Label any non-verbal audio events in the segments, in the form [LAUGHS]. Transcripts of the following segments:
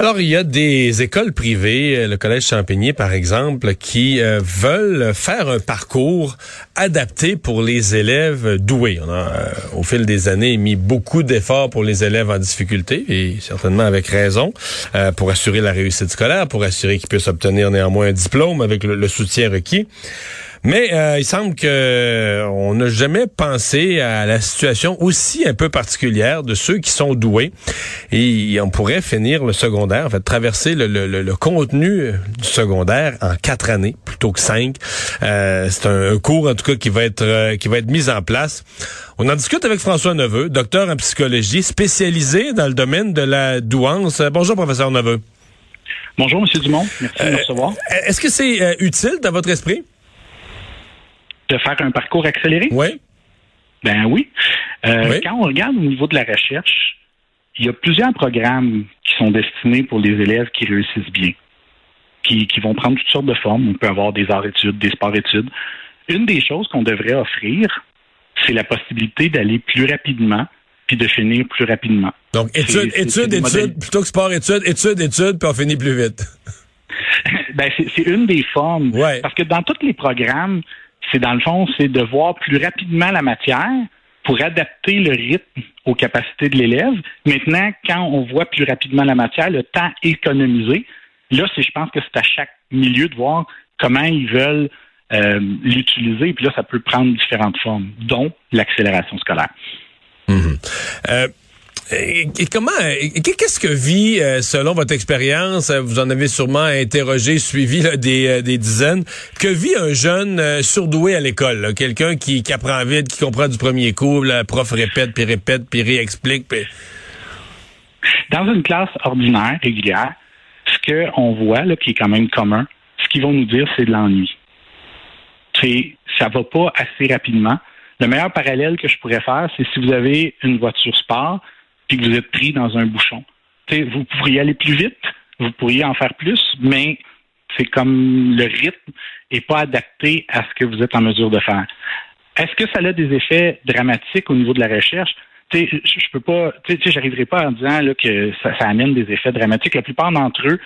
Alors, il y a des écoles privées, euh, le Collège Champigny par exemple, qui euh, veulent faire un parcours adapté pour les élèves doués. On a, euh, au fil des années, mis beaucoup d'efforts pour les élèves en difficulté, et certainement avec raison, pour assurer la réussite scolaire, pour assurer qu'ils puissent obtenir néanmoins un diplôme avec le soutien requis. Mais euh, il semble que euh, on n'a jamais pensé à la situation aussi un peu particulière de ceux qui sont doués. Et on pourrait finir le secondaire, en fait, traverser le, le, le contenu du secondaire en quatre années plutôt que cinq. Euh, c'est un, cours en tout cas qui va être euh, qui va être mis en place. On en discute avec François Neveu, docteur en psychologie, spécialisé dans le domaine de la douance. Bonjour, professeur Neveu. Bonjour, Monsieur Dumont. Merci de me recevoir. Est-ce que c'est utile dans votre esprit? De faire un parcours accéléré? Oui. Ben oui. Euh, quand on regarde au niveau de la recherche, il y a plusieurs programmes qui sont destinés pour les élèves qui réussissent bien, qui, qui vont prendre toutes sortes de formes. On peut avoir des arts-études, des sports-études. Une des choses qu'on devrait offrir, c'est la possibilité d'aller plus rapidement puis de finir plus rapidement. Donc, études, études, études, plutôt que sport-études, études, études, puis on finit plus vite. [LAUGHS] ben, c'est une des formes. Ouais. Parce que dans tous les programmes, c'est dans le fond, c'est de voir plus rapidement la matière pour adapter le rythme aux capacités de l'élève. Maintenant, quand on voit plus rapidement la matière, le temps économisé, là, c'est, je pense que c'est à chaque milieu de voir comment ils veulent euh, l'utiliser. Puis là, ça peut prendre différentes formes, dont l'accélération scolaire. Mm-hmm. Euh, et, comment, qu'est-ce que vit, euh, selon votre expérience, euh, vous en avez sûrement interrogé, suivi des, euh, des, dizaines, que vit un jeune surdoué à l'école, quelqu'un qui, qui, apprend vite, qui comprend du premier coup, le prof répète, puis répète, puis réexplique. Dans une classe ordinaire, régulière, ce qu'on voit, là, qui est quand même commun, ce qu'ils vont nous dire, c'est de l'ennui. Ça va pas assez rapidement. Le meilleur parallèle que je pourrais faire, c'est si vous avez une voiture sport, puis que vous êtes pris dans un bouchon. vous pourriez aller plus vite, vous pourriez en faire plus, mais c'est comme le rythme n'est pas adapté à ce que vous êtes en mesure de faire. Est-ce que ça a des effets dramatiques au niveau de la recherche? je, je peux pas, j'arriverai pas en disant là, que ça, amène des effets dramatiques. La plupart d'entre eux,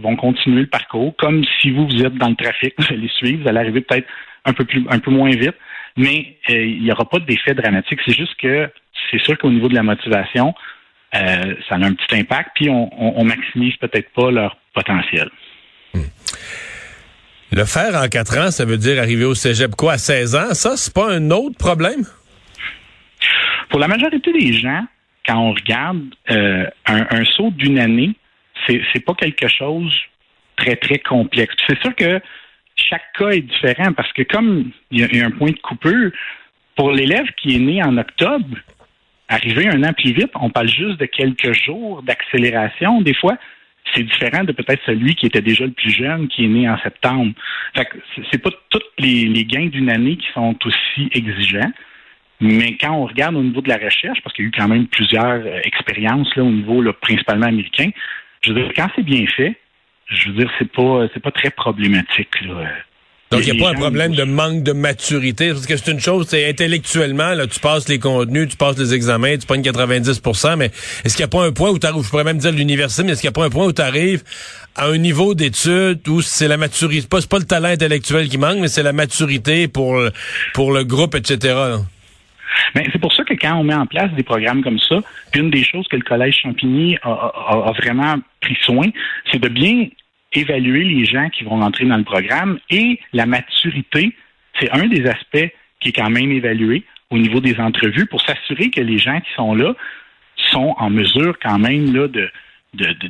vont continuer le parcours, comme si vous, vous êtes dans le trafic, [LAUGHS] vous allez suivre, vous allez arriver peut-être un peu plus, un peu moins vite, mais euh, il n'y aura pas d'effet dramatique. C'est juste que c'est sûr qu'au niveau de la motivation, euh, ça a un petit impact, puis on, on, maximise peut-être pas leur potentiel. Hmm. Le faire en quatre ans, ça veut dire arriver au cégep quoi, à 16 ans? Ça, c'est pas un autre problème? Pour la majorité des gens, quand on regarde euh, un, saut d'une année, c'est, c'est pas quelque chose très, très complexe. C'est sûr que chaque cas est différent parce que comme il y, a un point de coupure, pour l'élève qui est né en octobre, arriver un an plus vite, on parle juste de quelques jours d'accélération. Des fois, c'est différent de peut-être celui qui était déjà le plus jeune, qui est né en septembre. Fait que c'est pas tous les, gains d'une année qui sont aussi exigeants. Mais quand on regarde au niveau de la recherche, parce qu'il y a eu quand même plusieurs euh, expériences là, au niveau principalement américain, je veux dire, quand c'est bien fait, je veux dire, c'est pas c'est pas très problématique. Là. Donc, il n'y a pas un problème de manque de maturité. Parce que c'est une chose, c'est intellectuellement, là, tu passes les contenus, tu passes les examens, tu pognes 90% mais est-ce qu'il n'y a pas un point où tu arrives, je pourrais même dire l'université, mais est-ce qu'il n'y a pas un point où tu arrives à un niveau d'études où c'est la maturité, pas, pas le talent intellectuel qui manque, mais c'est la maturité pour, pour le groupe, etc. Mais c'est pour ça que quand on met en place des programmes comme ça, une des choses que le Collège Champigny a vraiment pris soin, c'est de bien évaluer les gens qui vont rentrer dans le programme et la maturité, c'est un des aspects qui est quand même évalué au niveau des entrevues pour s'assurer que les gens qui sont là sont en mesure quand même là, de,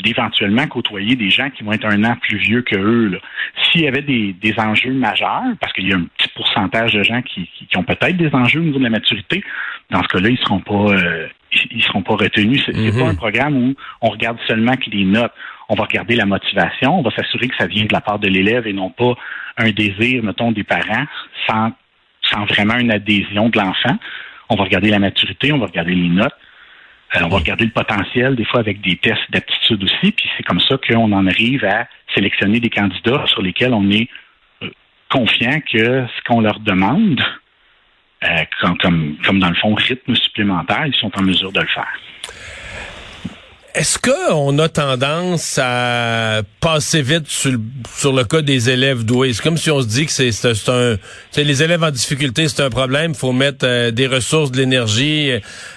d'éventuellement côtoyer des gens qui vont être un an plus vieux que eux. S'il y avait des, enjeux majeurs, parce qu'il y a un petit pourcentage de gens qui, ont peut-être des enjeux au niveau de la maturité, dans ce cas-là, ils seront pas euh, ils seront pas retenus. C'est n'est pas mhm. un programme où on regarde seulement que les notes. On va regarder la motivation, on va s'assurer que ça vient de la part de l'élève et non pas un désir, mettons, des parents sans, sans vraiment une adhésion de l'enfant. On va regarder la maturité, on va regarder les notes. Euh, on va regarder le potentiel, des fois avec des tests d'aptitude aussi, puis c'est comme ça qu'on en arrive à sélectionner des candidats sur lesquels on est euh, confiants que ce qu'on leur demande, comme, comme, comme dans le fond rythme supplémentaire, ils sont en mesure de le faire. Est-ce qu'on a tendance à passer vite sur le, sur le cas des élèves doués? C'est comme si on se dit que c'est un... Les élèves en difficulté, c'est un problème. Faut mettre euh, des ressources, de l'énergie.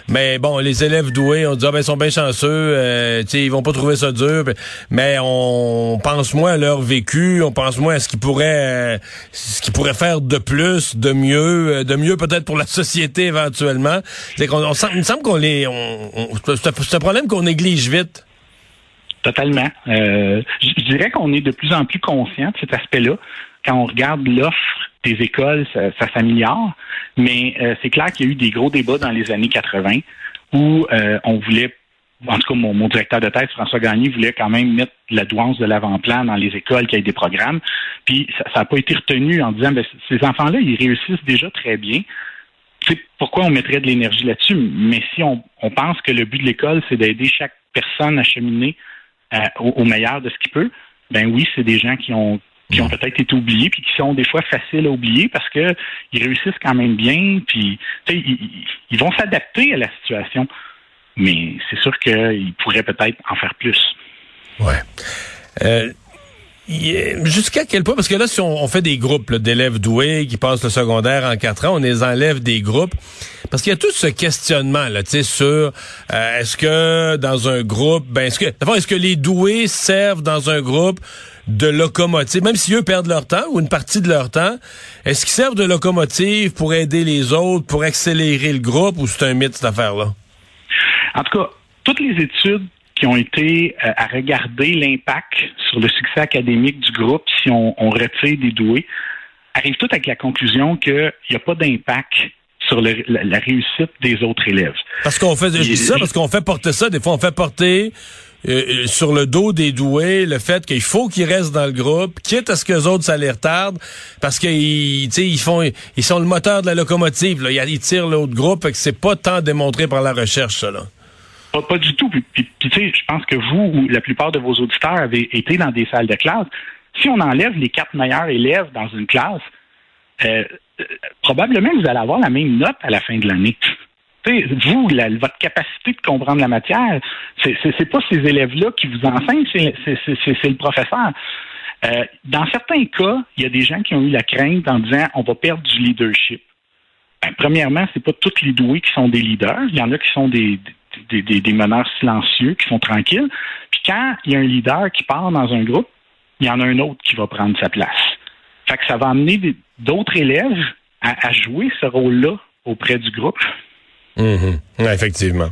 Mais bon, les élèves doués, on dit, ah, ben, ils sont bien chanceux. Euh, ils vont pas trouver ça dur. Mais on pense moins à leur vécu. On pense moins à ce qu'ils pourraient, euh, ce qu'ils pourraient faire de plus, de mieux, euh, de mieux peut-être pour la société éventuellement. C'est qu'on, on, il me semble qu'on les... On, c'est un problème qu'on néglige vite. Totalement. Euh, je dirais qu'on est de plus en plus conscient de cet aspect-là. Quand on regarde l'offre des écoles, ça, s'améliore, mais euh, c'est clair qu'il y a eu des gros débats dans les années 80 où euh, on voulait, en tout cas mon, directeur de thèse, François Gagné, voulait quand même mettre la douance de l'avant-plan dans les écoles, qu'il y des programmes. Puis ça n'a pas été retenu en disant, ben, ces enfants-là, ils réussissent déjà très bien pourquoi on mettrait de l'énergie là-dessus? Mais si on, pense que le but de l'école, c'est d'aider chaque personne à cheminer euh, au, meilleur de ce qu'il peut, ben oui, c'est des gens qui ont qui ont peut-être été oubliés puis qui sont des fois faciles à oublier parce que ils réussissent quand même bien puis ils, ils vont s'adapter à la situation. Mais c'est sûr qu'ils pourraient peut-être en faire plus. Ouais. Euh, Jusqu'à quel point, parce que là, si on, fait des groupes d'élèves doués qui passent le secondaire en quatre ans, on les enlève des groupes. Parce qu'il y a tout ce questionnement là, tu sais, sur euh, est-ce que dans un groupe, ben est-ce que d'abord est-ce que les doués servent dans un groupe de locomotive, même si eux perdent leur temps ou une partie de leur temps, est-ce qu'ils servent de locomotive pour aider les autres, pour accélérer le groupe, ou c'est un mythe cette affaire-là? En tout cas, toutes les études qui ont été euh, à regarder l'impact sur le succès académique du groupe si on, retire des doués, arrivent toutes avec la conclusion qu'il n'y a pas d'impact sur la, réussite des autres élèves. Parce qu'on fait, je dis ça parce qu'on fait porter ça, des fois on fait porter euh, euh, sur le dos des doués le fait qu'il faut qu'ils restent dans le groupe, quitte à ce que les autres ça les retarde, parce qu'ils ils font ils sont le moteur de la locomotive, là. ils tirent l'autre groupe, et que c'est pas tant démontré par la recherche, ça là. Pas, du tout. Puis, tu sais, je pense que vous ou la plupart de vos auditeurs avez été dans des salles de classe. Si on enlève les quatre meilleurs élèves dans une classe, euh, euh, probablement vous allez avoir la même note à la fin de l'année. Vous, votre capacité de comprendre la matière, c'est pas ces élèves-là qui vous enseignent, c'est le professeur. Euh, dans certains cas, il y a des gens qui ont eu la crainte en disant on va perdre du leadership. Ben, premièrement, c'est pas tous les doués qui sont des leaders. Il y en a qui sont des, des, des, meneurs silencieux qui sont tranquilles. Puis quand il y a un leader qui part dans un groupe, il y en a un autre qui va prendre sa place. Fait que ça va amener d'autres élèves à, jouer ce rôle-là auprès du groupe. Mhm. effectivement.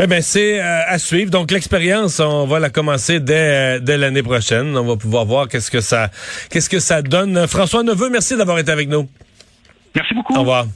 Eh bien, c'est euh, à suivre. Donc, l'expérience, on va la commencer dès, dès l'année prochaine. On va pouvoir voir qu'est-ce que ça, qu'est-ce que ça donne. François Neveu, merci d'avoir été avec nous. Merci beaucoup. Au revoir.